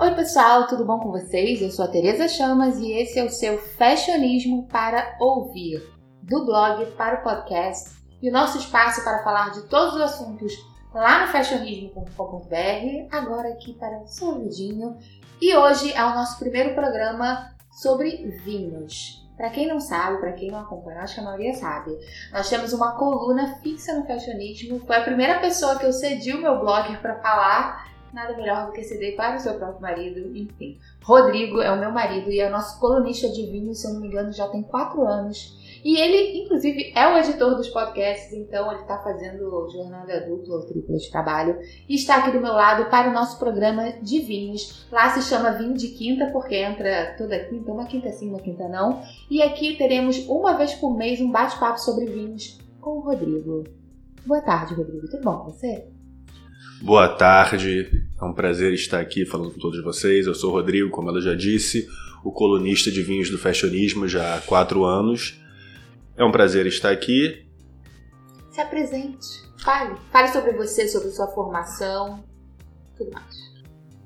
Oi, pessoal, tudo bom com vocês? Eu sou a Tereza Chamas e esse é o seu Fashionismo para ouvir, do blog para o podcast e o nosso espaço para falar de todos os assuntos lá no fashionismo.com.br, agora aqui para o seu. E hoje é o nosso primeiro programa sobre vinhos. Para quem não sabe, para quem não acompanha, acho que a maioria sabe. Nós temos uma coluna fixa no Fashionismo. Foi a primeira pessoa que eu cedi o meu blog para falar nada melhor do que ceder para o seu próprio marido, enfim. Rodrigo é o meu marido e é o nosso colunista de vinho, se eu não me engano, já tem quatro anos. E ele, inclusive, é o editor dos podcasts, então ele está fazendo jornada dupla ou tripla de trabalho. E está aqui do meu lado para o nosso programa de vinhos. Lá se chama Vinho de Quinta, porque entra toda quinta, uma quinta sim, uma quinta não. E aqui teremos uma vez por mês um bate-papo sobre vinhos com o Rodrigo. Boa tarde, Rodrigo. Tudo bom com você? Boa tarde, é um prazer estar aqui falando com todos vocês. Eu sou o Rodrigo, como ela já disse, o colunista de vinhos do Fashionismo já há quatro anos. É um prazer estar aqui. Se apresente, fale. Fale sobre você, sobre sua formação, tudo mais.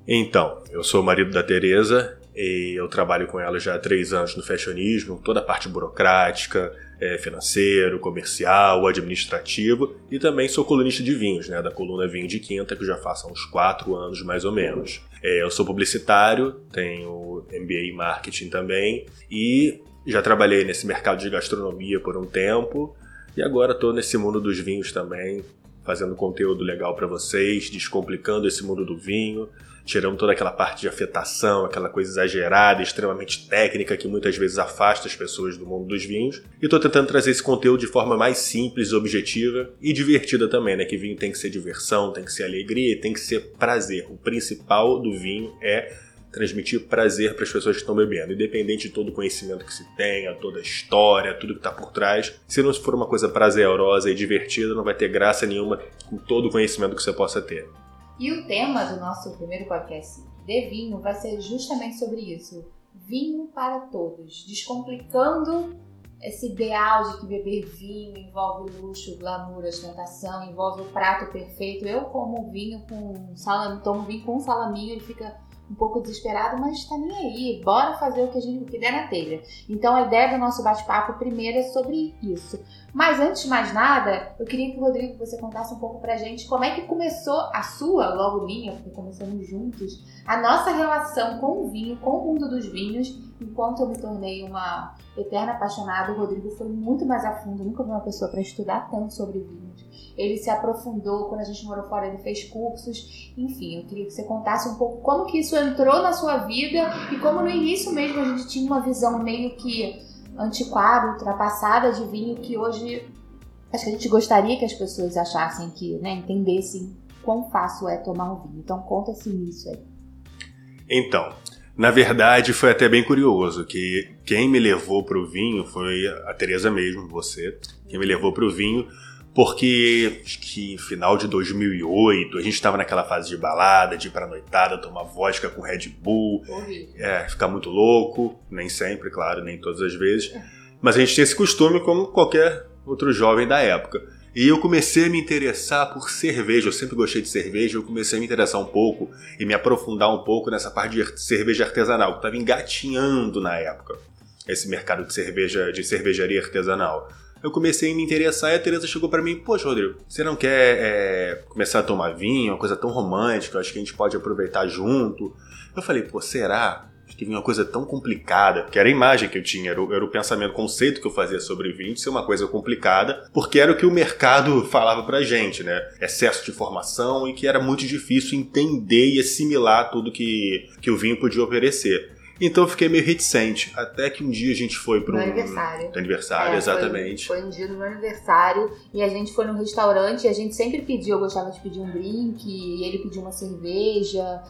Então, eu sou o marido da Tereza e eu trabalho com ela já há três anos no Fashionismo, toda a parte burocrática, é, financeiro, comercial, administrativo e também sou colunista de vinhos, né, da coluna Vinho de Quinta, que já faço há uns quatro anos mais ou menos. É, eu sou publicitário, tenho MBA em marketing também e já trabalhei nesse mercado de gastronomia por um tempo e agora estou nesse mundo dos vinhos também, fazendo conteúdo legal para vocês, descomplicando esse mundo do vinho tirando toda aquela parte de afetação, aquela coisa exagerada, extremamente técnica que muitas vezes afasta as pessoas do mundo dos vinhos. E estou tentando trazer esse conteúdo de forma mais simples, objetiva e divertida também, né? Que vinho tem que ser diversão, tem que ser alegria, tem que ser prazer. O principal do vinho é transmitir prazer para as pessoas que estão bebendo, independente de todo o conhecimento que se tenha, toda a história, tudo que está por trás. Se não for uma coisa prazerosa e divertida, não vai ter graça nenhuma com todo o conhecimento que você possa ter. E o tema do nosso primeiro podcast de vinho vai ser justamente sobre isso: vinho para todos, descomplicando esse ideal de que beber vinho envolve luxo, glamour, ostentação, envolve o prato perfeito. Eu como vinho com salame, tomo vinho com salaminho, ele fica um pouco desesperado, mas tá nem aí, bora fazer o que a gente que der na telha. Então a ideia do nosso bate-papo primeiro é sobre isso. Mas antes de mais nada, eu queria que o Rodrigo você contasse um pouco pra gente como é que começou a sua, logo minha, porque começamos juntos, a nossa relação com o vinho, com o mundo dos vinhos. Enquanto eu me tornei uma eterna apaixonada, o Rodrigo foi muito mais a fundo. Nunca vi uma pessoa para estudar tanto sobre vinhos. Ele se aprofundou, quando a gente morou fora, ele fez cursos. Enfim, eu queria que você contasse um pouco como que isso entrou na sua vida e como no início mesmo a gente tinha uma visão meio que antiquada, ultrapassada de vinho que hoje acho que a gente gostaria que as pessoas achassem que, né, entendessem quão fácil é tomar um vinho. Então conta esse início aí. Então, na verdade, foi até bem curioso que quem me levou para o vinho foi a Teresa mesmo, você, quem me levou para o vinho, porque acho que final de 2008 a gente estava naquela fase de balada, de ir pra noitada, tomar vodka com Red Bull, é, ficar muito louco, nem sempre, claro, nem todas as vezes, mas a gente tinha esse costume como qualquer outro jovem da época. E eu comecei a me interessar por cerveja. Eu sempre gostei de cerveja. Eu comecei a me interessar um pouco e me aprofundar um pouco nessa parte de cerveja artesanal, que estava engatinhando na época. Esse mercado de cerveja, de cervejaria artesanal. Eu comecei a me interessar e a Teresa chegou para mim: Poxa, Rodrigo, você não quer é, começar a tomar vinho? Uma coisa tão romântica, acho que a gente pode aproveitar junto. Eu falei: Pô, será? que vinha uma coisa tão complicada, que era a imagem que eu tinha, era o, era o pensamento, o conceito que eu fazia sobre vinho, de ser uma coisa complicada, porque era o que o mercado falava pra gente, né? Excesso de informação e que era muito difícil entender e assimilar tudo que, que o vinho podia oferecer. Então eu fiquei meio reticente. Até que um dia a gente foi para um. aniversário. aniversário, é, exatamente. Foi, foi, um dia do meu aniversário e a gente foi num restaurante e a gente sempre pediu, eu gostava de pedir um drink, e ele pediu uma cerveja.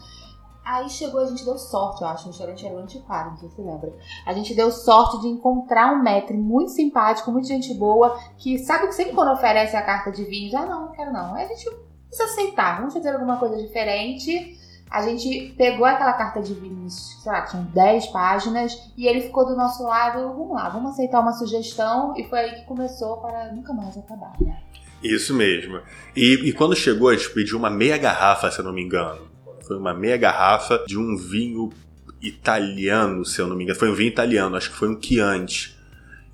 Aí chegou, a gente deu sorte, eu acho. O restaurante era o Antiquário, não sei se você lembra. A gente deu sorte de encontrar um maître muito simpático, muito gente boa, que sabe que sempre quando oferece a carta de vinho, ah, não, não quero não. Aí a gente precisa aceitar, vamos fazer alguma coisa diferente. A gente pegou aquela carta de vinhos, sei lá, tinham 10 páginas, e ele ficou do nosso lado, vamos lá, vamos aceitar uma sugestão, e foi aí que começou para nunca mais acabar, né? Isso mesmo. E, e quando chegou, a gente pediu uma meia garrafa, se eu não me engano Foi uma meia garrafa de um vinho italiano, se eu não me engano. Foi um vinho italiano, acho que foi um Chianti.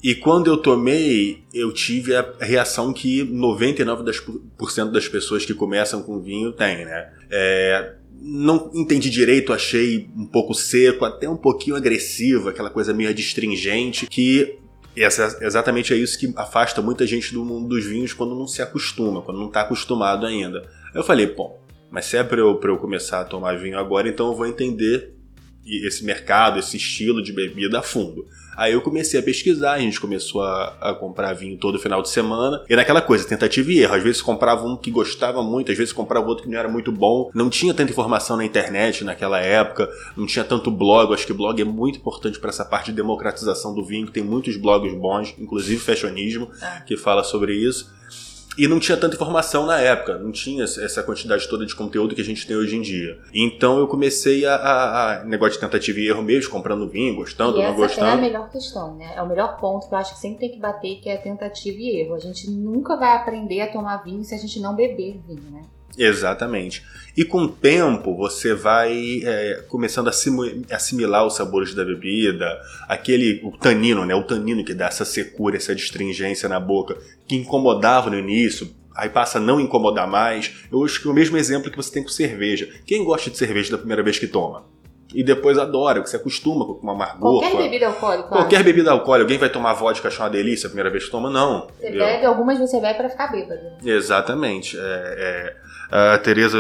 E quando eu tomei, eu tive a reação que 99% das pessoas que começam com vinho têm, né? É, não entendi direito, achei um pouco seco, até um pouquinho agressivo, aquela coisa meio adstringente, que essa, exatamente é isso que afasta muita gente do mundo dos vinhos quando não se acostuma, quando não está acostumado ainda. Eu falei, bom, mas se é para eu, eu começar a tomar vinho agora, então eu vou entender esse mercado, esse estilo de bebida a fundo. Aí eu comecei a pesquisar, a gente começou a, a, comprar vinho todo final de semana. E naquela coisa, tentativa e erro. Às vezes comprava um que gostava muito, às vezes comprava outro que não era muito bom. Não tinha tanta informação na internet naquela época, não tinha tanto blog. Eu acho que blog é muito importante para essa parte de democratização do vinho, tem muitos blogs bons, inclusive Fashionismo, é. que fala sobre isso. E não tinha tanta informação na época, não tinha essa quantidade toda de conteúdo que a gente tem hoje em dia. Então eu comecei a, a, a negócio de tentativa e erro mesmo, comprando vinho, gostando, e não gostando. É a melhor questão, né? É o melhor ponto que eu acho que sempre tem que bater, que é tentativa e erro. A gente nunca vai aprender a tomar vinho se a gente não beber vinho, né? Exatamente. E com o tempo você vai é, começando a assimilar os sabores da bebida, aquele o tanino, né? O tanino que dá essa secura, essa astringência na boca, que incomodava no início, aí passa a não incomodar mais. Eu acho que é o mesmo exemplo que você tem com cerveja. Quem gosta de cerveja da primeira vez que toma? E depois adora, que você acostuma com uma amargor. Qualquer bebida alcoólica. Qualquer bebida alcoólica. Alguém vai tomar vodka achar uma delícia a primeira vez que toma? Não. Você entendeu? bebe, algumas você bebe para ficar bêbado. Exatamente. É, é, a Tereza,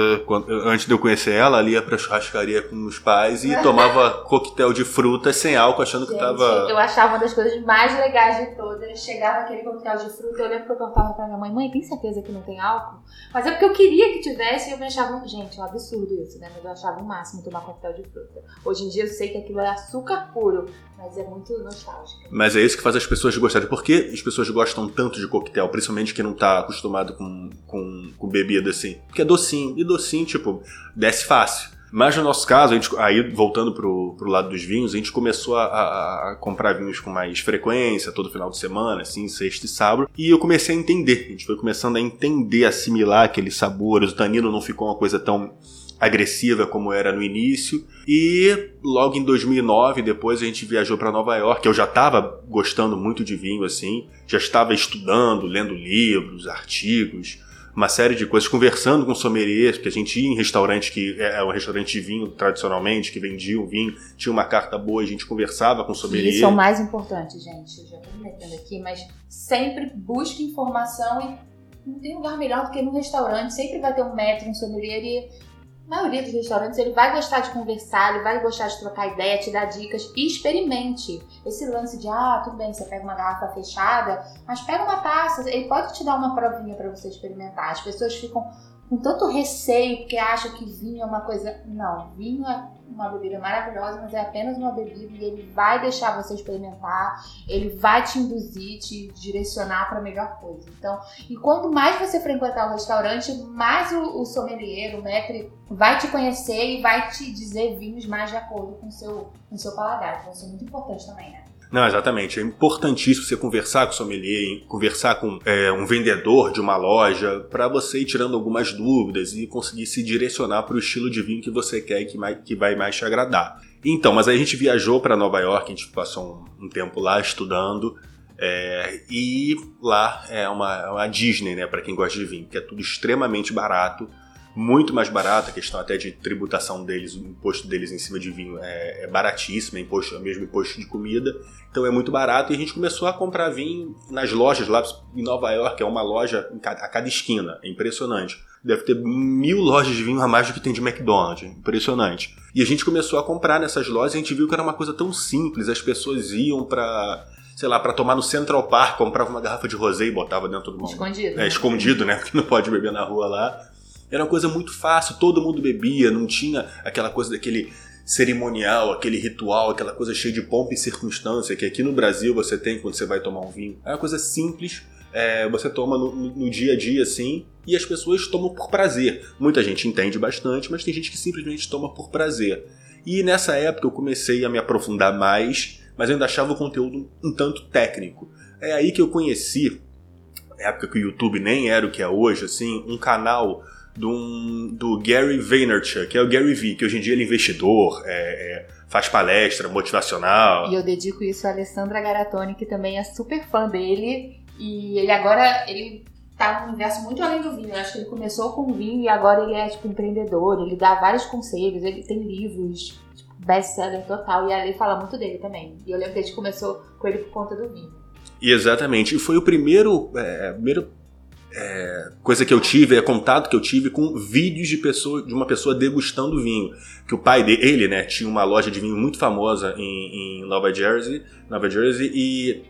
antes de eu conhecer ela, ali ia pra churrascaria com os pais e tomava coquetel de frutas sem álcool, achando Gente, que tava. Eu achava uma das coisas mais legais de todas. Chegava aquele coquetel de fruta, eu lembro que eu perguntava pra minha mãe, mãe, tem certeza que não tem álcool? Mas é porque eu queria que tivesse e eu me achava. Gente, é um absurdo isso, né? Mas eu achava o máximo tomar coquetel de fruta. Hoje em dia eu sei que aquilo é açúcar puro, mas é muito nostálgico. Mas é isso que faz as pessoas gostarem. Por que as pessoas gostam tanto de coquetel? Principalmente quem não tá acostumado com, com, com bebida assim. Porque é docinho. E docinho, tipo, desce fácil. Mas no nosso caso, a gente, aí voltando pro, pro lado dos vinhos, a gente começou a, a, a, comprar vinhos com mais frequência, todo final de semana, assim, sexta e sábado. E eu comecei a entender. A gente foi começando a entender, assimilar aqueles sabores. O tanino não ficou uma coisa tão agressiva como era no início. E logo em 2009, depois a gente viajou para Nova York. Eu já estava gostando muito de vinho, assim, já estava estudando, lendo livros, artigos uma série de coisas, conversando com sommeliers, porque a gente ia em restaurante que é, é um restaurante de vinho tradicionalmente, que vendia um vinho, tinha uma carta boa, a gente conversava com sommelier. Isso é o mais importante, gente. Eu já estou me metendo aqui, mas sempre busque informação e não tem lugar melhor do que no restaurante. Sempre vai ter um metro, um sommelier e maioria dos restaurantes ele vai gostar de conversar, ele vai gostar de trocar ideia, te dar dicas e experimente. Esse lance de, ah, tudo bem, você pega uma garrafa fechada, mas pega uma taça, ele pode te dar uma provinha para você experimentar. As pessoas ficam com tanto receio porque acham que vinho é uma coisa. Não, vinho é uma bebida maravilhosa, mas é apenas uma bebida e ele vai deixar você experimentar, ele vai te induzir, te direcionar para a melhor coisa. Então, e quanto mais você frequentar o restaurante, mais o, o sommelier, o maître, vai te conhecer e vai te dizer vinhos mais de acordo com o seu, com o seu paladar. Então, isso é muito importante também, né? Não, exatamente. É importantíssimo você conversar com o sommelier, conversar com é, um vendedor de uma loja, para você ir tirando algumas dúvidas e conseguir se direcionar para o estilo de vinho que você quer e que, mais, que vai mais te agradar. Então, mas aí a gente viajou para Nova York, a gente passou um, um tempo lá estudando. É, e lá é uma, é uma Disney, né, para quem gosta de vinho, que é tudo extremamente barato muito mais barato, a questão até de tributação deles, o imposto deles em cima de vinho é, é baratíssimo, é, imposto, é mesmo imposto de comida, então é muito barato e a gente começou a comprar vinho nas lojas lá em Nova York, é uma loja a cada esquina, é impressionante. Deve ter mil lojas de vinho a mais do que tem de McDonald's, impressionante. E a gente começou a comprar nessas lojas e a gente viu que era uma coisa tão simples, as pessoas iam para sei lá, para tomar no Central Park, comprava uma garrafa de rosé e botava dentro do uma... Escondido. É, né? escondido, né? Porque não pode beber na rua lá. Era uma coisa muito fácil, todo mundo bebia, não tinha aquela coisa daquele cerimonial, aquele ritual, aquela coisa cheia de pompa e circunstância que aqui no Brasil você tem quando você vai tomar um vinho. É uma coisa simples, é, você toma no, no, dia a dia assim, e as pessoas tomam por prazer. Muita gente entende bastante, mas tem gente que simplesmente toma por prazer. E nessa época eu comecei a me aprofundar mais, mas eu ainda achava o conteúdo um tanto técnico. É aí que eu conheci, na época que o YouTube nem era o que é hoje, assim, um canal do, do Gary Vaynerchuk, que é o Gary Vee, que hoje em dia ele é investidor, é, é, faz palestra motivacional. E eu dedico isso a Alessandra Garatoni, que também é super fã dele. E ele agora, ele tá num universo muito além do vinho. Eu acho que ele começou com vinho e agora ele é, tipo, empreendedor. Ele dá vários conselhos, ele tem livros, tipo, best-seller total. E a Lei fala muito dele também. E eu lembro que a gente começou com ele por conta do vinho. Exatamente. E foi o primeiro, é, primeiro é, coisa que eu tive, é contato que eu tive com vídeos de pessoa, de uma pessoa degustando vinho. Que o pai dele, né, tinha uma loja de vinho muito famosa em, em Nova Jersey, Nova Jersey e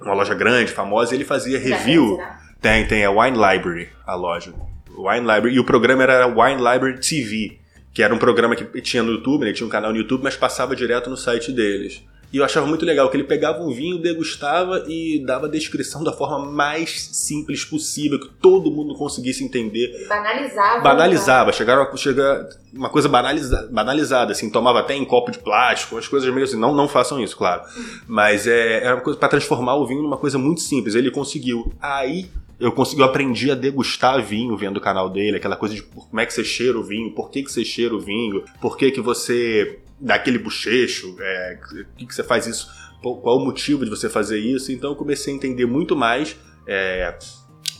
uma loja grande, famosa, e ele fazia review. Tem, tem, é Wine Library, a loja. Wine Library. E o programa era Wine Library TV, que era um programa que tinha no YouTube, né? Tinha um canal no YouTube, mas passava direto no site deles. E eu achava muito legal que ele pegava um vinho, degustava e dava a descrição da forma mais simples possível, que todo mundo conseguisse entender. Banalizava. Banalizava. Chegaram a chegar uma coisa banaliza, banalizada, assim, tomava até em copo de plástico, as coisas meio assim. Não, não façam isso, claro. Mas é, é uma coisa para transformar o vinho numa coisa muito simples. Ele conseguiu. Aí eu consegui, eu aprendi a degustar vinho vendo o canal dele, aquela coisa de como é que você cheira o vinho, por que, que você cheira o vinho, por que, que você dá aquele bochecho, é, que, que você faz isso, qual o motivo de você fazer isso. Então eu comecei a entender muito mais é,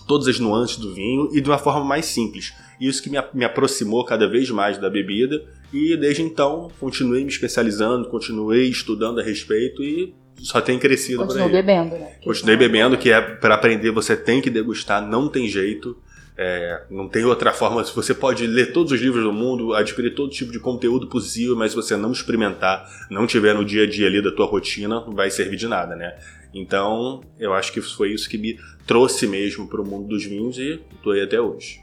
todas as nuances do vinho e de uma forma mais simples. Isso que me, me aproximou cada vez mais da bebida e desde então continuei me especializando, continuei estudando a respeito e só tem crescido Continuei bebendo, né? Continuei bebendo, que é para aprender você tem que degustar, não tem jeito. É, não tem outra forma. Você pode ler todos os livros do mundo, adquirir todo tipo de conteúdo possível, mas se você não experimentar, não tiver no dia a dia ali da tua rotina, não vai servir de nada, né? Então, eu acho que foi isso que me trouxe mesmo para o mundo dos vinhos e estou aí até hoje.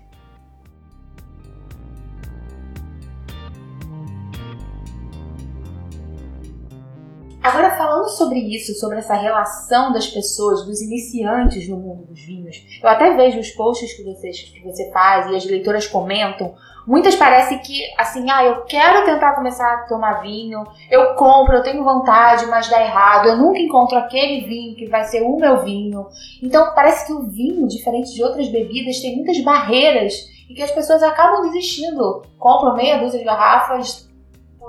Agora, falando sobre isso, sobre essa relação das pessoas, dos iniciantes no mundo dos vinhos, eu até vejo os posts que, vocês, que você faz e as leitoras comentam. Muitas parecem que, assim, ah, eu quero tentar começar a tomar vinho, eu compro, eu tenho vontade, mas dá errado, eu nunca encontro aquele vinho que vai ser o meu vinho. Então, parece que o vinho, diferente de outras bebidas, tem muitas barreiras e que as pessoas acabam desistindo. Compram meia dúzia de garrafas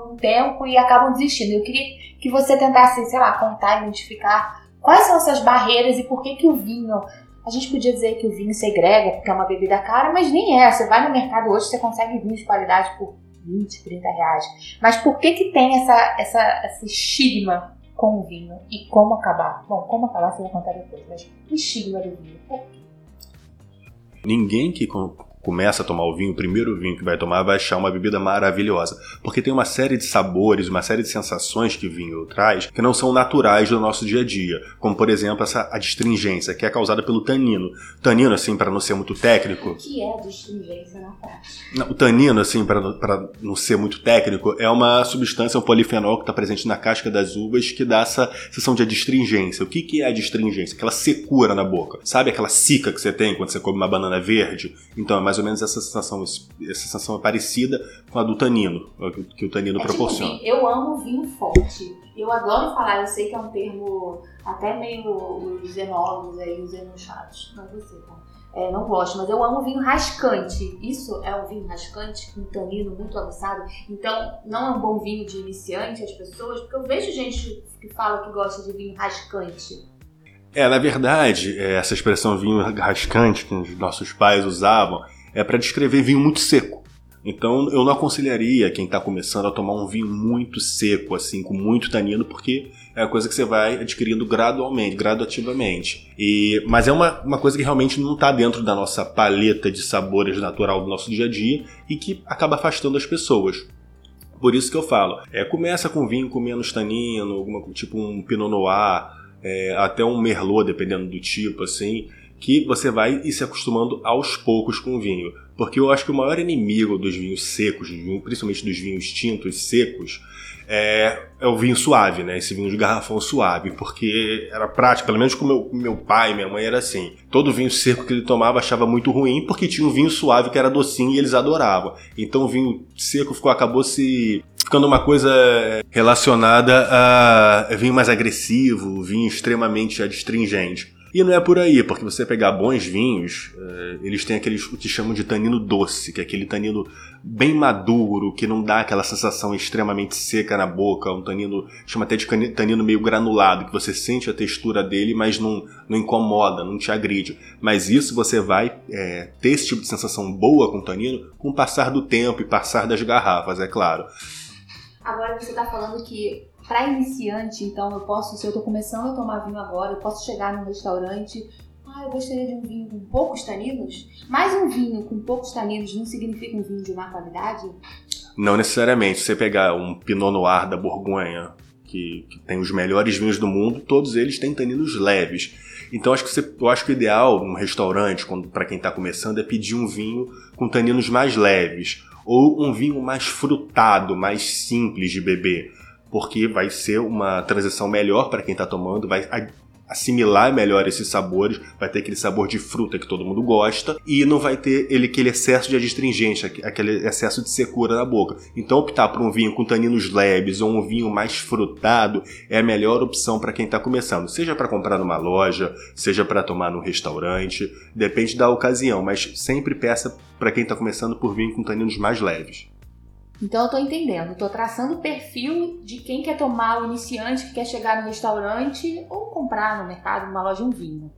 um tempo e acabam desistindo. Eu queria que você tentasse, sei lá, contar, identificar quais são essas barreiras e por que que o vinho a gente podia dizer que o vinho segrega porque é uma bebida cara, mas nem é. Você vai no mercado hoje, você consegue vinho de qualidade por 20, 30 reais. Mas por que que tem essa, essa, esse estigma com o vinho e como acabar? Bom, como acabar você vai contar depois, mas o estigma do vinho, por quê? Ninguém que começa a tomar o vinho, o primeiro vinho que vai tomar vai achar uma bebida maravilhosa, porque tem uma série de sabores, uma série de sensações que o vinho traz que não são naturais do nosso dia a dia, como por exemplo essa a distringência, que é causada pelo tanino. Tanino, assim, para não ser muito técnico. O que é a distringência na prática? o tanino, assim, para não ser muito técnico, é uma substância, um polifenol que está presente na casca das uvas que dá essa sensação de adstringência. O que, que é a adstringência? Aquela secura na boca. Sabe aquela cica que você tem quando você come uma banana verde? Então, é mais ou menos essa sensação, essa sensação é parecida com a do tanino, que o tanino é tipo proporciona. Tipo, eu amo vinho forte. Eu adoro falar, eu sei que é um termo até meio os enólogos aí no chat, não você, tá? É, não gosto, mas eu amo vinho rascante. Isso é um vinho rascante, com tanino muito avançado. Então, não é um bom vinho de iniciante as pessoas, porque eu vejo gente que fala que gosta de vinho rascante. É, na verdade, é, essa expressão vinho rascante que os nossos pais usavam é para descrever vinho muito seco. Então eu não aconselharia quem está começando a tomar um vinho muito seco, assim, com muito tanino, porque é a coisa que você vai adquirindo gradualmente, graduativamente. E, mas é uma, uma coisa que realmente não está dentro da nossa paleta de sabores natural do nosso dia a dia e que acaba afastando as pessoas. Por isso que eu falo, é, começa com vinho com menos tanino, alguma, tipo um Pinot Noir, é, até um Merlot, dependendo do tipo, assim que você vai ir se acostumando aos poucos com o vinho. Porque eu acho que o maior inimigo dos vinhos secos, principalmente dos vinhos tintos secos, é, é, o vinho suave, né? Esse vinho de garrafão suave, porque era prático, pelo menos com meu, meu pai, minha mãe era assim. Todo vinho seco que ele tomava achava muito ruim, porque tinha um vinho suave que era docinho e eles adoravam. Então o vinho seco ficou, acabou se ficando uma coisa relacionada a vinho mais agressivo, vinho extremamente adstringente. E não é por aí, porque você pegar bons vinhos, uh, eles têm aqueles o que chamam de tanino doce, que é aquele tanino bem maduro, que não dá aquela sensação extremamente seca na boca, um tanino, chama até de tanino meio granulado, que você sente a textura dele, mas não, não incomoda, não te agride. Mas isso você vai é, ter esse tipo de sensação boa com o tanino com o passar do tempo e passar das garrafas, é claro. Agora você está falando que para iniciante, então eu posso, se eu estou começando a tomar vinho agora, eu posso chegar num restaurante, ah, eu gostaria de um vinho com poucos taninos, mas um vinho com poucos taninos não significa um vinho de má qualidade? Não necessariamente. Se você pegar um Pinot Noir da Borgonha, que, que, tem os melhores vinhos do mundo, todos eles têm taninos leves. Então acho que você, eu acho que o ideal num restaurante, para quem está começando, é pedir um vinho com taninos mais leves ou um vinho mais frutado, mais simples de beber, porque vai ser uma transição melhor para quem está tomando, vai assimilar melhor esses sabores, vai ter aquele sabor de fruta que todo mundo gosta e não vai ter ele, aquele excesso de adstringência, aquele excesso de secura na boca. Então optar por um vinho com taninos leves ou um vinho mais frutado é a melhor opção para quem está começando, seja para comprar numa loja, seja para tomar num restaurante, depende da ocasião, mas sempre peça para quem está começando por vinho com taninos mais leves. Então eu tô entendendo, tô traçando o perfil de quem quer tomar o iniciante que quer chegar no restaurante ou comprar no mercado, numa loja, um vinho.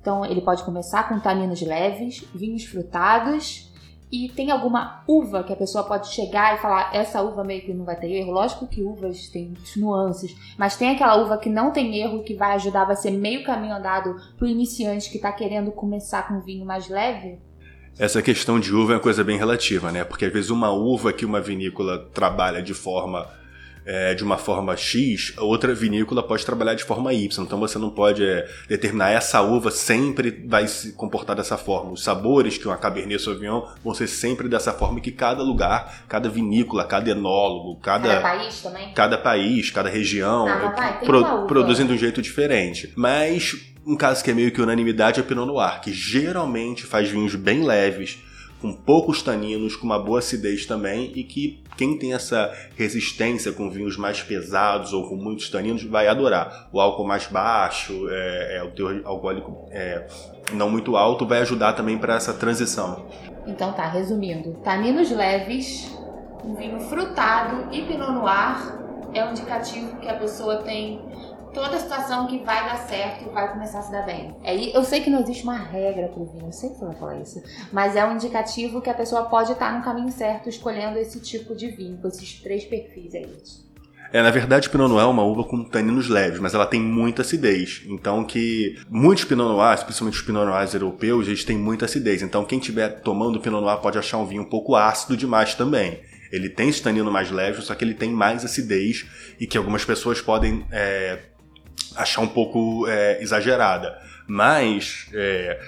Então ele pode começar com taninos leves, vinhos frutados e tem alguma uva que a pessoa pode chegar e falar essa uva meio que não vai ter erro. Lógico que uvas têm nuances, mas tem aquela uva que não tem erro que vai ajudar, vai ser meio caminho andado pro iniciante que está querendo começar com um vinho mais leve. Essa questão de uva é uma coisa bem relativa, né? Porque às vezes uma uva que uma vinícola trabalha de forma é, de uma forma X, outra vinícola pode trabalhar de forma Y. Então você não pode é, determinar essa uva sempre vai se comportar dessa forma. Os sabores que uma Cabernet Sauvignon vão ser sempre dessa forma que cada lugar, cada vinícola, cada enólogo, cada, cada país também, cada país, cada região ah, vai, pro, produzem de um jeito diferente. Mas um caso que é meio que unanimidade é o Pinot Noir, que geralmente faz vinhos bem leves, com poucos taninos, com uma boa acidez também, e que quem tem essa resistência com vinhos mais pesados ou com muitos taninos vai adorar. O álcool mais baixo, é, é o teor alcoólico é, não muito alto, vai ajudar também para essa transição. Então tá, resumindo, taninos leves, um vinho frutado e Pinot Noir é um indicativo que a pessoa tem toda a situação que vai dar certo e vai começar a se dar bem. É, eu sei que não existe uma regra pro vinho, eu sei que você vai falar isso, mas é um indicativo que a pessoa pode estar no caminho certo escolhendo esse tipo de vinho, com esses três perfis aí. É, na verdade, Pinot Noir é uma uva com taninos leves, mas ela tem muita acidez. Então que muitos Pinot Noirs, principalmente os Pinot Noirs europeus, eles têm muita acidez. Então quem estiver tomando Pinot Noir pode achar um vinho um pouco ácido demais também. Ele tem esse tanino mais leve, só que ele tem mais acidez e que algumas pessoas podem é, achar um pouco é, exagerada. Mas é,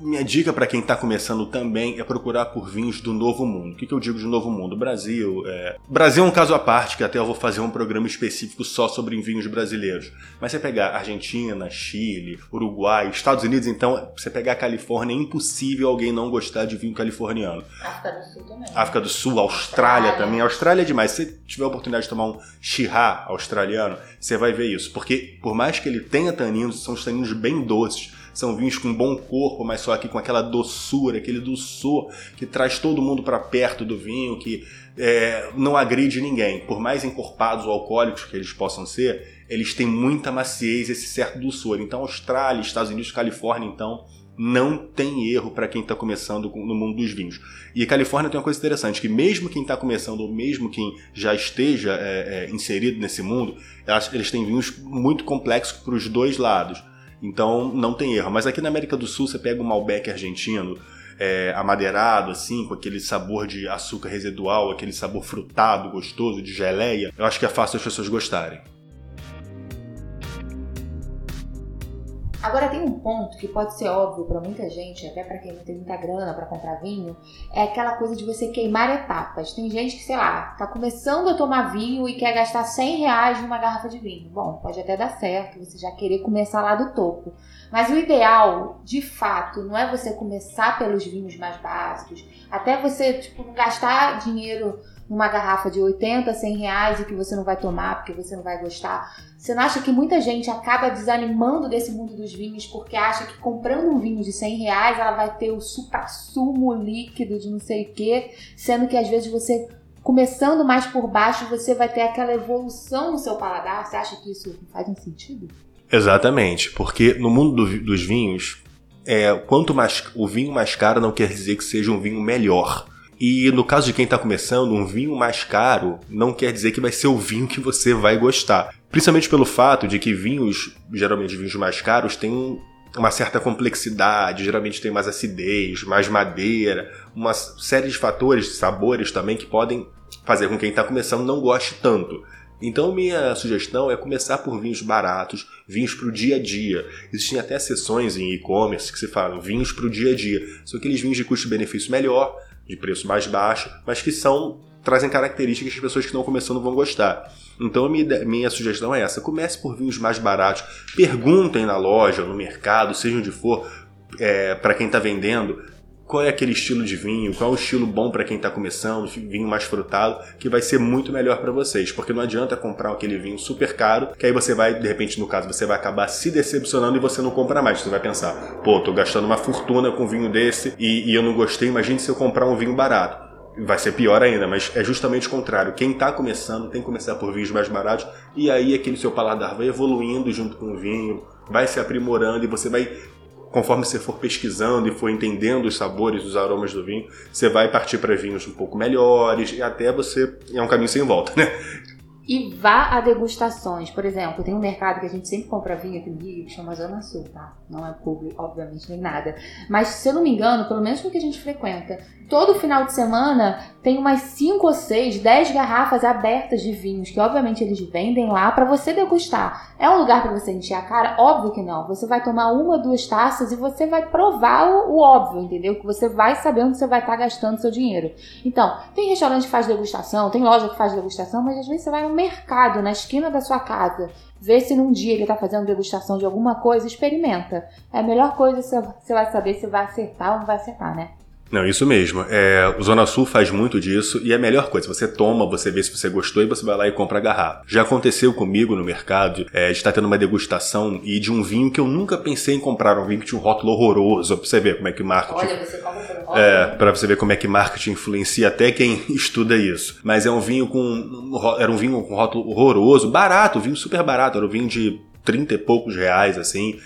minha dica para quem está começando também é procurar por vinhos do Novo Mundo. O que, que eu digo de Novo Mundo? Brasil. É... Brasil é um caso à parte, que até eu vou fazer um programa específico só sobre vinhos brasileiros. Mas você pegar Argentina, Chile, Uruguai, Estados Unidos, então, você pegar a Califórnia, é impossível alguém não gostar de vinho californiano. África do Sul também. África do Sul, Austrália, Austrália. também. Austrália é demais. Se você tiver a oportunidade de tomar um Chirá australiano, você vai ver isso. Porque, por mais que ele tenha taninos, são os taninos bem doces são vinhos com bom corpo, mas só aqui com aquela doçura, aquele doçor que traz todo mundo para perto do vinho, que é, não agride ninguém. Por mais encorpados ou alcoólicos que eles possam ser, eles têm muita maciez, esse certo doçor. Então, Austrália, Estados Unidos, Califórnia, então, não tem erro para quem está começando no mundo dos vinhos. E a Califórnia tem uma coisa interessante, que mesmo quem está começando, ou mesmo quem já esteja é, é, inserido nesse mundo, eles têm vinhos muito complexos para os dois lados. Então não tem erro. Mas aqui na América do Sul você pega o Malbec argentino, é, amadeirado, assim, com aquele sabor de açúcar residual, aquele sabor frutado, gostoso, de geleia. Eu acho que é fácil as pessoas gostarem. Agora tem um ponto que pode ser óbvio para muita gente, até para quem não tem muita grana para comprar vinho, é aquela coisa de você queimar etapas. Tem gente que, sei lá, tá começando a tomar vinho e quer gastar 100 reais numa garrafa de vinho. Bom, pode até dar certo, você já querer começar lá do topo. Mas o ideal, de fato, não é você começar pelos vinhos mais básicos, até você, tipo, gastar dinheiro numa garrafa de 80, 100 reais e que você não vai tomar porque você não vai gostar. Você não acha que muita gente acaba desanimando desse mundo dos vinhos porque acha que comprando um vinho de 100 reais ela vai ter o supra-sumo líquido de não sei o quê, sendo que às vezes você começando mais por baixo, você vai ter aquela evolução no seu paladar. Você acha que isso faz um sentido? Exatamente, porque no mundo do, dos vinhos, é, quanto mais o vinho mais caro não quer dizer que seja um vinho melhor. E no caso de quem está começando, um vinho mais caro não quer dizer que vai ser o vinho que você vai gostar. Principalmente pelo fato de que vinhos, geralmente vinhos mais caros, têm uma certa complexidade, geralmente tem mais acidez, mais madeira, uma série de fatores, sabores também que podem fazer com quem está começando não goste tanto. Então, minha sugestão é começar por vinhos baratos, vinhos para o dia a dia. Existem até sessões em e-commerce que se falam vinhos para o dia a dia. São aqueles vinhos de custo-benefício melhor, de preço mais baixo, mas que são trazem características que as pessoas que estão começando vão gostar. Então, minha, minha sugestão é essa: comece por vinhos mais baratos, perguntem na loja, no mercado, seja onde for, é, para quem está vendendo, qual é aquele estilo de vinho, qual é o estilo bom para quem está começando, vinho mais frutado, que vai ser muito melhor para vocês, porque não adianta comprar aquele vinho super caro, que aí você vai, de repente, no caso, você vai acabar se decepcionando e você não compra mais. Você vai pensar, pô, tô gastando uma fortuna com vinho desse e, e eu não gostei, imagine se eu comprar um vinho barato. Vai ser pior ainda, mas é justamente o contrário. Quem está começando tem que começar por vinhos mais baratos e aí aquele seu paladar vai evoluindo junto com o vinho, vai se aprimorando e você vai conforme você for pesquisando e for entendendo os sabores, os aromas do vinho, você vai partir para vinhos um pouco melhores e até você é um caminho sem volta, né? E vá a degustações. Por exemplo, tem um mercado que a gente sempre compra vinho aqui no Rio, que chama Zona Sul, tá? Não é público, obviamente, nem nada. Mas, se eu não me engano, pelo menos no que a gente frequenta, todo final de semana tem umas 5 ou 6, 10 garrafas abertas de vinhos, que obviamente eles vendem lá para você degustar. É um lugar para você encher a cara? Óbvio que não. Você vai tomar uma, duas taças e você vai provar o, o óbvio, entendeu? Que você vai saber onde você vai estar tá gastando seu dinheiro. Então, tem restaurante que faz degustação, tem loja que faz degustação, mas às vezes você vai no mercado, na esquina da sua casa, vê se num dia ele está fazendo degustação de alguma coisa, experimenta. É a melhor coisa, você vai saber se vai acertar ou não vai acertar, né? Não, isso mesmo. É, o Zona Sul faz muito disso e é a melhor coisa. Você toma, você vê se você gostou e você vai lá e compra a garrafa. Já aconteceu comigo no mercado é, de estar tendo uma degustação e de um vinho que eu nunca pensei em comprar. Um vinho que tinha um rótulo horroroso. Pra você ver como é que marketing. Olha, você compra pelo rótulo. É, pra você ver como é que marketing influencia até quem estuda isso. Mas é um vinho com. Era um vinho com rótulo horroroso, barato, um vinho super barato. Era um vinho de 30 e poucos reais, assim.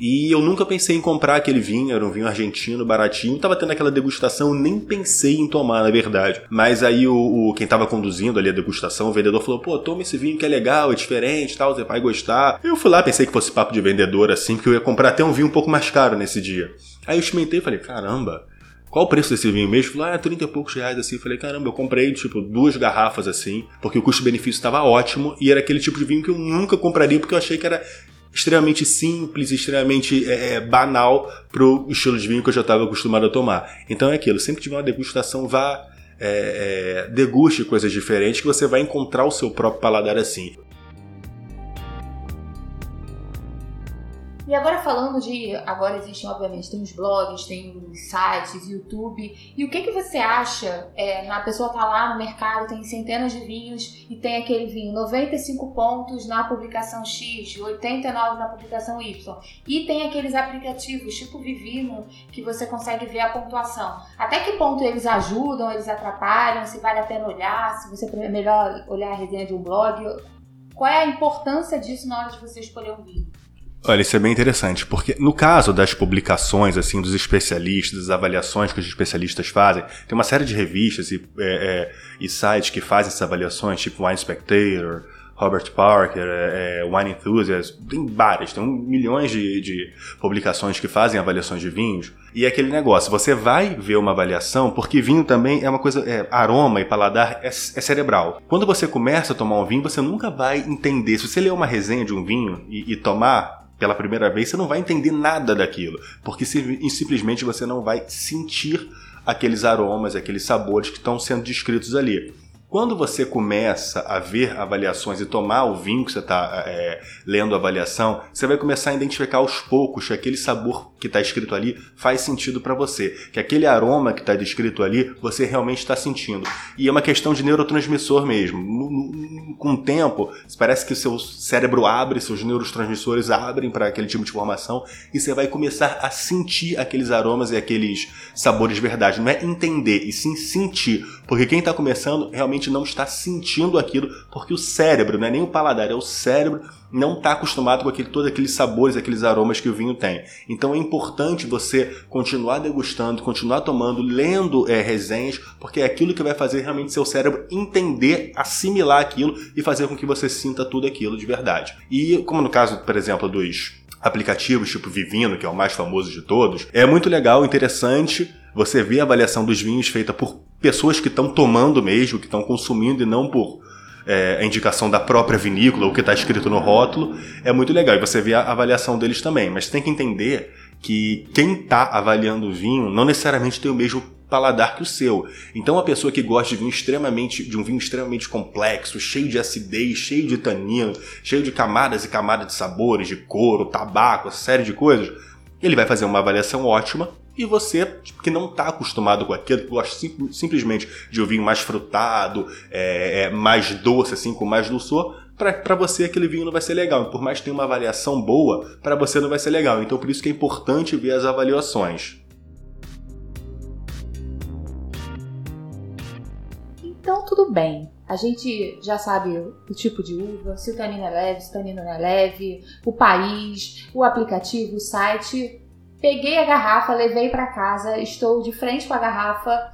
E eu nunca pensei em comprar aquele vinho, era um vinho argentino, baratinho. Tava tendo aquela degustação, nem pensei em tomar, na verdade. Mas aí o, o quem tava conduzindo ali a degustação, o vendedor falou: pô, toma esse vinho que é legal, é diferente tal, você vai gostar. Eu fui lá, pensei que fosse papo de vendedor assim, porque eu ia comprar até um vinho um pouco mais caro nesse dia. Aí eu experimentei e falei: caramba. Qual o preço desse vinho mesmo? Falei, ah, 30 e poucos reais assim. Eu falei, caramba, eu comprei, tipo, duas garrafas assim, porque o custo-benefício estava ótimo e era aquele tipo de vinho que eu nunca compraria porque eu achei que era extremamente simples, extremamente é, é banal pro estilo de vinho que eu já estava acostumado a tomar. Então é aquilo, sempre que tiver uma degustação, vá é, é, deguste coisas diferentes que você vai encontrar o seu próprio paladar assim. E agora falando de, agora existem obviamente tem os blogs, tem os sites, YouTube. E o que que você acha? É, a pessoa tá lá no mercado, tem centenas de vinhos e tem aquele vinho 95 pontos na publicação X, 89 na publicação Y. E tem aqueles aplicativos tipo Vivino que você consegue ver a pontuação. Até que ponto eles ajudam, eles atrapalham, se vale a pena olhar, se você é melhor olhar a resenha de um blog. Qual é a importância disso na hora de você escolher um vinho? Olha, isso é bem interessante, porque no caso das publicações, assim, dos especialistas, das avaliações que os especialistas fazem, tem uma série de revistas e, é, é, e sites que fazem essas avaliações, tipo Wine Spectator, Robert Parker, é, é Wine Enthusiast, tem várias, tem milhões de, de publicações que fazem avaliações de vinhos. E é aquele negócio, você vai ver uma avaliação, porque vinho também é uma coisa, é, aroma e paladar é, é, cerebral. Quando você começa a tomar um vinho, você nunca vai entender. Se você ler uma resenha de um vinho e, e tomar, pela primeira vez, você não vai entender nada daquilo, porque simplesmente você não vai sentir aqueles aromas, aqueles sabores que estão sendo descritos ali. Quando você começa a ver avaliações e tomar o vinho que você está é, lendo a avaliação, você vai começar a identificar aos poucos que aquele sabor que está escrito ali faz sentido para você, que aquele aroma que está descrito ali você realmente está sentindo. E é uma questão de neurotransmissor mesmo. No, no, com o tempo, parece que o seu cérebro abre, seus neurotransmissores abrem para aquele tipo de informação e você vai começar a sentir aqueles aromas e aqueles sabores de verdade. Não é entender, e sim sentir. Porque quem está começando realmente não está sentindo aquilo, porque o cérebro, não é nem o paladar, é o cérebro não está acostumado com aquele, todos aqueles sabores, aqueles aromas que o vinho tem. Então é importante você continuar degustando, continuar tomando, lendo é, resenhas, porque é aquilo que vai fazer realmente seu cérebro entender, assimilar aquilo e fazer com que você sinta tudo aquilo de verdade. E como no caso, por exemplo, dos aplicativos tipo Vivino, que é o mais famoso de todos, é muito legal, interessante você ver a avaliação dos vinhos feita por pessoas que estão tomando mesmo, que estão consumindo e não por é, a indicação da própria vinícola, o que está escrito no rótulo, é muito legal. E você vê a avaliação deles também. Mas tem que entender que quem está avaliando o vinho não necessariamente tem o mesmo paladar que o seu. Então a pessoa que gosta de vinho extremamente de um vinho extremamente complexo, cheio de acidez, cheio de tanino, cheio de camadas e camadas de sabores, de couro, tabaco, série de coisas, ele vai fazer uma avaliação ótima e você, tipo, que não está acostumado com aquilo, que gosta sim, simplesmente de vinho mais frutado, é, é, mais doce, assim, com mais dulçor, para você aquele vinho não vai ser legal. Por mais que tenha uma avaliação boa, para você não vai ser legal. Então por isso que é importante ver as avaliações. Então tudo bem. A gente já sabe o tipo de uva, se o tanino é leve, se o tanino não é leve, o país, o aplicativo, o site. Peguei a garrafa, levei para casa, estou de frente com a garrafa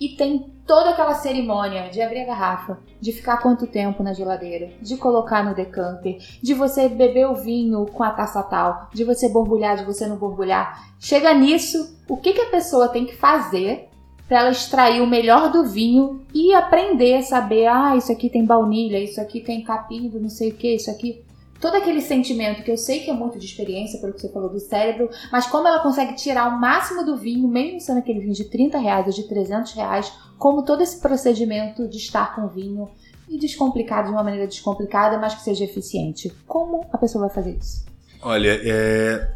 e tem toda aquela cerimônia de abrir a garrafa, de ficar quanto tempo na geladeira, de colocar no decanter, de você beber o vinho com a taça tal, de você borbulhar, de você não borbulhar. Chega nisso, o que, que a pessoa tem que fazer para ela extrair o melhor do vinho e aprender a saber, ah, isso aqui tem baunilha, isso aqui tem capim do não sei o que, isso aqui todo aquele sentimento que eu sei que é muito de experiência, pelo que você falou do cérebro, mas como ela consegue tirar o máximo do vinho, mesmo sendo aquele vinho de 30 reais ou de 300 reais, como todo esse procedimento de estar com vinho e descomplicar de uma maneira descomplicada, mas que seja eficiente. Como a pessoa vai fazer isso? Olha, é...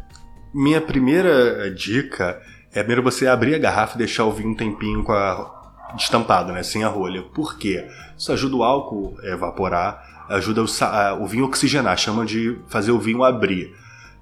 minha primeira dica é primeiro você abrir a garrafa e deixar o vinho um tempinho com a destampado, né, sem a rolha. Por quê? Isso ajuda o álcool a evaporar ajuda o, o vinho a oxigenar, chama de fazer o vinho abrir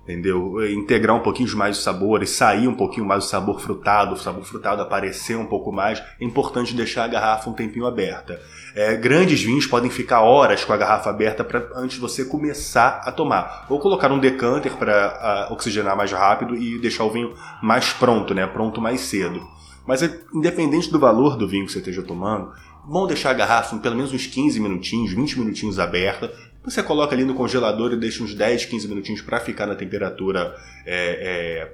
entendeu? Integrar um pouquinho mais os sabores, sair um pouquinho mais o sabor frutado, o sabor frutado aparecer um pouco mais. É importante deixar a garrafa um tempinho aberta. É, grandes vinhos podem ficar horas com a garrafa aberta pra, antes de você começar a tomar. Ou colocar um decanter para oxigenar mais rápido e deixar o vinho mais pronto, né? Pronto mais cedo. Mas é, independente do valor do vinho que você esteja tomando, Bom deixar a garrafa pelo menos uns 15 minutinhos, 20 minutinhos aberta. Você coloca ali no congelador e deixa uns 10, 15 minutinhos para ficar na temperatura é, é,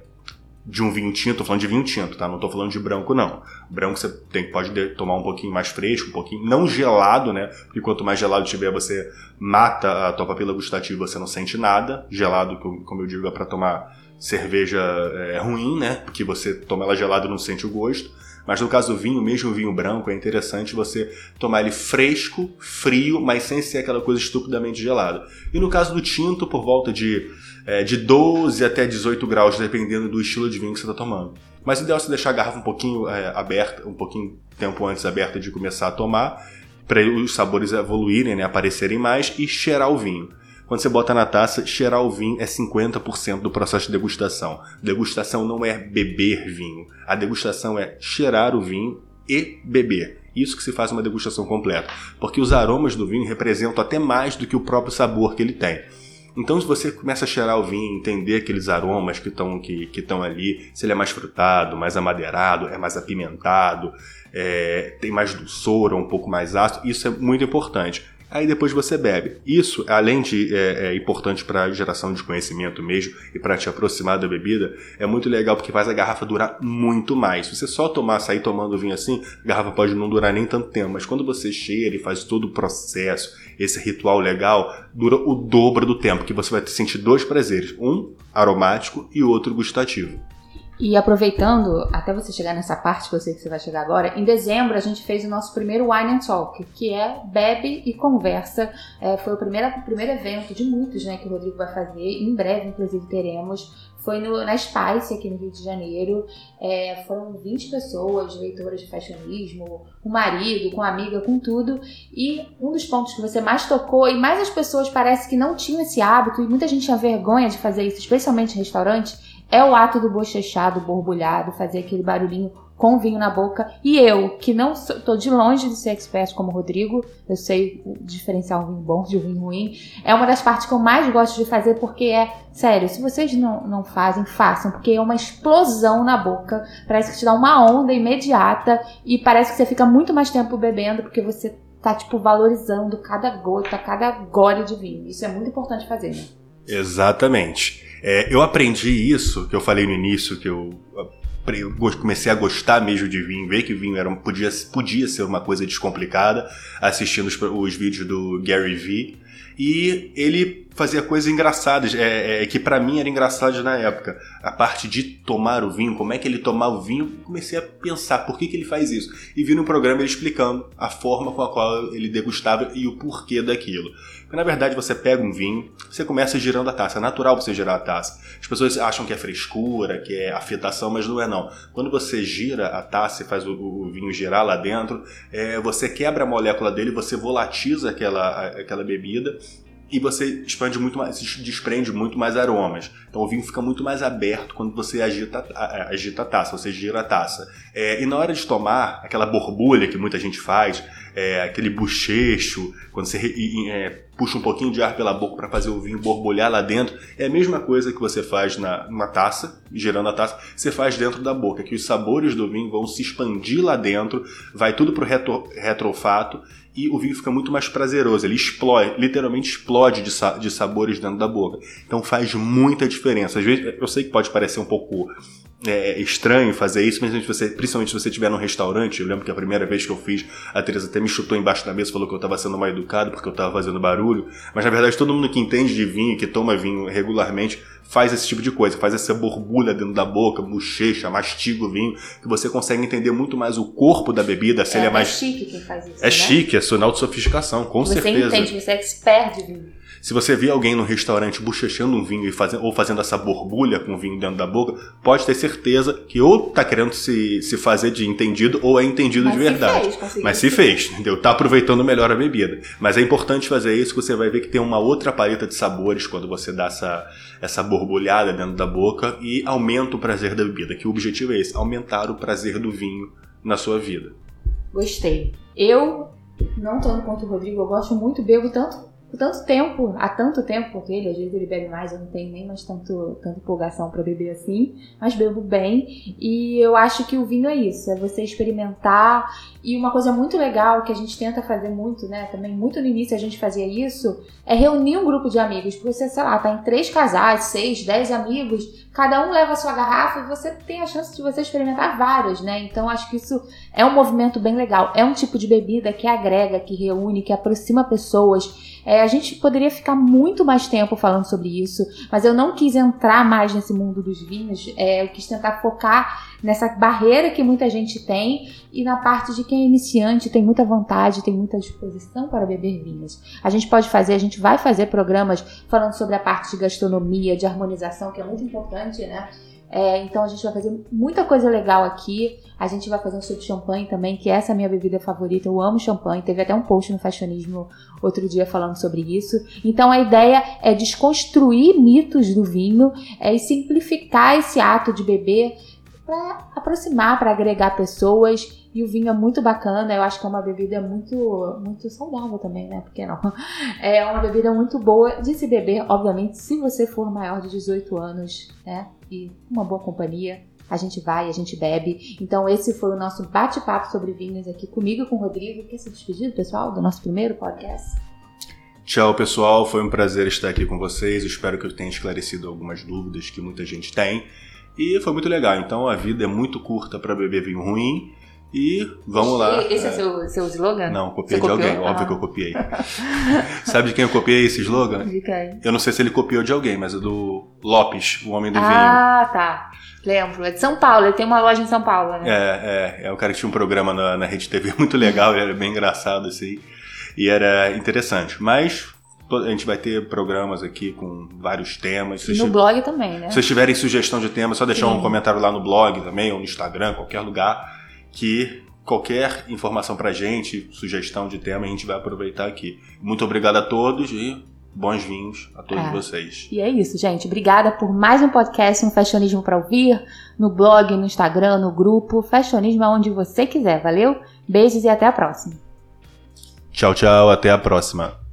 de um vinho tinto. Tô falando de vinho tinto, tá? Não tô falando de branco, não. Branco você tem, pode tomar um pouquinho mais fresco, um pouquinho. Não gelado, né? Porque quanto mais gelado tiver, você mata a tua papila gustativa, você não sente nada. Gelado, como eu digo, é para tomar cerveja é, ruim, né? Porque você toma ela gelada e não sente o gosto. Mas no caso do vinho, mesmo o vinho branco, é interessante você tomar ele fresco, frio, mas sem ser aquela coisa estupidamente gelada. E no caso do tinto, por volta de, é, de 12 até 18 graus, dependendo do estilo de vinho que você está tomando. Mas o ideal é você deixar a garrafa um pouquinho é, aberta, um pouquinho tempo antes aberta de começar a tomar, para os sabores evoluírem, né, aparecerem mais e cheirar o vinho. Quando você bota na taça, cheirar o vinho é 50% do processo de degustação. Degustação não é beber vinho. A degustação é cheirar o vinho e beber. Isso que se faz uma degustação completa. Porque os aromas do vinho representam até mais do que o próprio sabor que ele tem. Então, se você começa a cheirar o vinho, entender aqueles aromas que estão que, que ali, se ele é mais frutado, mais amadeirado, é mais apimentado, é, tem mais dulçor, ou um pouco mais ácido, isso é muito importante aí depois você bebe. Isso, além de é, é importante para geração de conhecimento mesmo e para te aproximar da bebida, é muito legal porque faz a garrafa durar muito mais. Se você só tomar, sair tomando vinho assim, a garrafa pode não durar nem tanto tempo, mas quando você cheira e faz todo o processo, esse ritual legal, dura o dobro do tempo, que você vai sentir dois prazeres, um aromático e outro gustativo. E aproveitando, até você chegar nessa parte que eu sei que você vai chegar agora, em dezembro a gente fez o nosso primeiro Wine and Talk, que é bebe e conversa. É, foi o primeiro, o primeiro evento de muitos né, que o Rodrigo vai fazer. Em breve, inclusive, teremos. Foi no, na Spice, aqui no Rio de Janeiro. É, foram 20 pessoas, leitoras de fashionismo, com marido, com amiga, com tudo. E um dos pontos que você mais tocou, e mais as pessoas parece que não tinham esse hábito, e muita gente tinha vergonha de fazer isso, especialmente em restaurante, é o ato do bochechado, borbulhado, fazer aquele barulhinho com vinho na boca. E eu, que não estou de longe de ser expert como o Rodrigo, eu sei diferenciar um vinho bom de um vinho ruim, é uma das partes que eu mais gosto de fazer porque é, sério, se vocês não, não fazem, façam, porque é uma explosão na boca, parece que te dá uma onda imediata e parece que você fica muito mais tempo bebendo porque você tá, tipo, valorizando cada gota, cada gole de vinho. Isso é muito importante fazer, né? Exatamente. É, eu aprendi isso, que eu falei no início, que eu, comecei a gostar mesmo de vinho, ver que vinho era, podia, podia ser uma coisa descomplicada, assistindo os, os vídeos do Gary Vee. E ele fazia coisas engraçadas, é, é que para mim era engraçado na época. A parte de tomar o vinho, como é que ele tomava o vinho, comecei a pensar por que, que ele faz isso. E vi no programa ele explicando a forma com a qual ele degustava e o porquê daquilo. Porque na verdade você pega um vinho, você começa girando a taça. É natural você girar a taça. As pessoas acham que é frescura, que é afetação, mas não é não. Quando você gira a taça e faz o, o vinho girar lá dentro, é, você quebra a molécula dele, você volatiza aquela, aquela bebida e você expande muito mais, desprende muito mais aromas. Então o vinho fica muito mais aberto quando você agita, agita a taça, você gira a taça. É, e na hora de tomar, aquela borbulha que muita gente faz, é, aquele bochecho, quando você é, puxa um pouquinho de ar pela boca para fazer o vinho borbulhar lá dentro, é a mesma coisa que você faz na, numa taça, girando a taça, você faz dentro da boca, que os sabores do vinho vão se expandir lá dentro, vai tudo pro retro, retrofato e o vinho fica muito mais prazeroso. Ele explode, literalmente explode de, sa de sabores dentro da boca. Então faz muita diferença. Às vezes, eu sei que pode parecer um pouco é, estranho fazer isso, mas você, principalmente se você estiver num restaurante. Eu lembro que a primeira vez que eu fiz, a Teresa até me chutou embaixo da mesa, falou que eu estava sendo mal educado porque eu estava fazendo barulho. Mas na verdade, todo mundo que entende de vinho, que toma vinho regularmente, faz esse tipo de coisa, faz essa borbulha dentro da boca, bochecha, mastiga o vinho, que você consegue entender muito mais o corpo da bebida, se é, ele é mais. É chique quem faz isso. É né? chique, é sinal de sofisticação, com você certeza. Você entende, você é expert de vinho. Se você vê alguém no restaurante bochechando um vinho e fazendo, ou fazendo essa borbulha com o vinho dentro da boca, pode ter certeza que ou tá querendo se, se fazer de entendido ou é entendido Mas de verdade. Se fez, Mas se fez, entendeu? Tá aproveitando melhor a bebida. Mas é importante fazer isso que você vai ver que tem uma outra paleta de sabores quando você dá essa, essa borbulhada dentro da boca e aumenta o prazer da bebida, que o objetivo é esse, aumentar o prazer do vinho na sua vida. Gostei. Eu, não tanto quanto o Rodrigo, eu gosto muito, bebo tanto por tanto tempo, há tanto tempo, porque ele às vezes ele bebe mais, eu não tenho nem mais tanto, tanta empolgação para beber assim, mas bebo bem. E eu acho que o vinho é isso, é você experimentar. E uma coisa muito legal que a gente tenta fazer muito, né? Também muito no início a gente fazia isso, é reunir um grupo de amigos. Porque você, sei lá, tá em três casais, seis, dez amigos, cada um leva a sua garrafa e você tem a chance de você experimentar várias, né? Então acho que isso é um movimento bem legal. É um tipo de bebida que agrega, que reúne, que aproxima pessoas é, a gente poderia ficar muito mais tempo falando sobre isso, mas eu não quis entrar mais nesse mundo dos vinhos. É, eu quis tentar focar nessa barreira que muita gente tem e na parte de quem é iniciante tem muita vontade, tem muita disposição para beber vinhos. A gente pode fazer, a gente vai fazer programas falando sobre a parte de gastronomia, de harmonização, que é muito importante, né? É, então a gente vai fazer muita coisa legal aqui. A gente vai fazer um sobre champanhe também, que essa é a minha bebida favorita. Eu amo champanhe. Teve até um post no Fashionismo outro dia falando sobre isso. Então a ideia é desconstruir mitos do vinho é, e simplificar esse ato de beber para aproximar, para agregar pessoas. E o vinho é muito bacana, eu acho que é uma bebida muito, muito saudável também, né? Porque não? É uma bebida muito boa de se beber, obviamente, se você for maior de 18 anos, né? E uma boa companhia, a gente vai, a gente bebe. Então, esse foi o nosso bate-papo sobre vinhos aqui comigo e com o Rodrigo. Quer se despedir, pessoal, do nosso primeiro podcast? Tchau, pessoal. Foi um prazer estar aqui com vocês. espero que eu tenha esclarecido algumas dúvidas que muita gente tem. E foi muito legal. Então, a vida é muito curta para beber vinho ruim E vamos lá. Esse é seu, seu slogan? Não, copiei Você de copiou? alguém, óbvio ah. que eu copiei. Sabe de quem eu copiei esse slogan? De quem? Eu não sei se ele copiou de alguém, mas é do Lopes, o Homem do ah, Vinho. Ah, tá. Lembro. É de São Paulo, ele tem uma loja em São Paulo, né? É, é. É o cara que tinha um programa na, na Rede TV muito legal, ele era bem engraçado, assim. E era interessante. Mas a gente vai ter programas aqui com vários temas. E no blog também, né? Se vocês tiverem sugestão de tema, é só deixar Sim. um comentário lá no blog também, ou no Instagram, qualquer lugar, que qualquer informação pra gente, sugestão de tema, a gente vai aproveitar aqui. Muito obrigado a todos e bons vinhos a todos é. vocês. E é isso, gente. Obrigada por mais um podcast, um Fashionismo para ouvir, no blog, no Instagram, no grupo. Fashionismo é onde você quiser, valeu? Beijos e até a próxima. Tchau, tchau, até a próxima.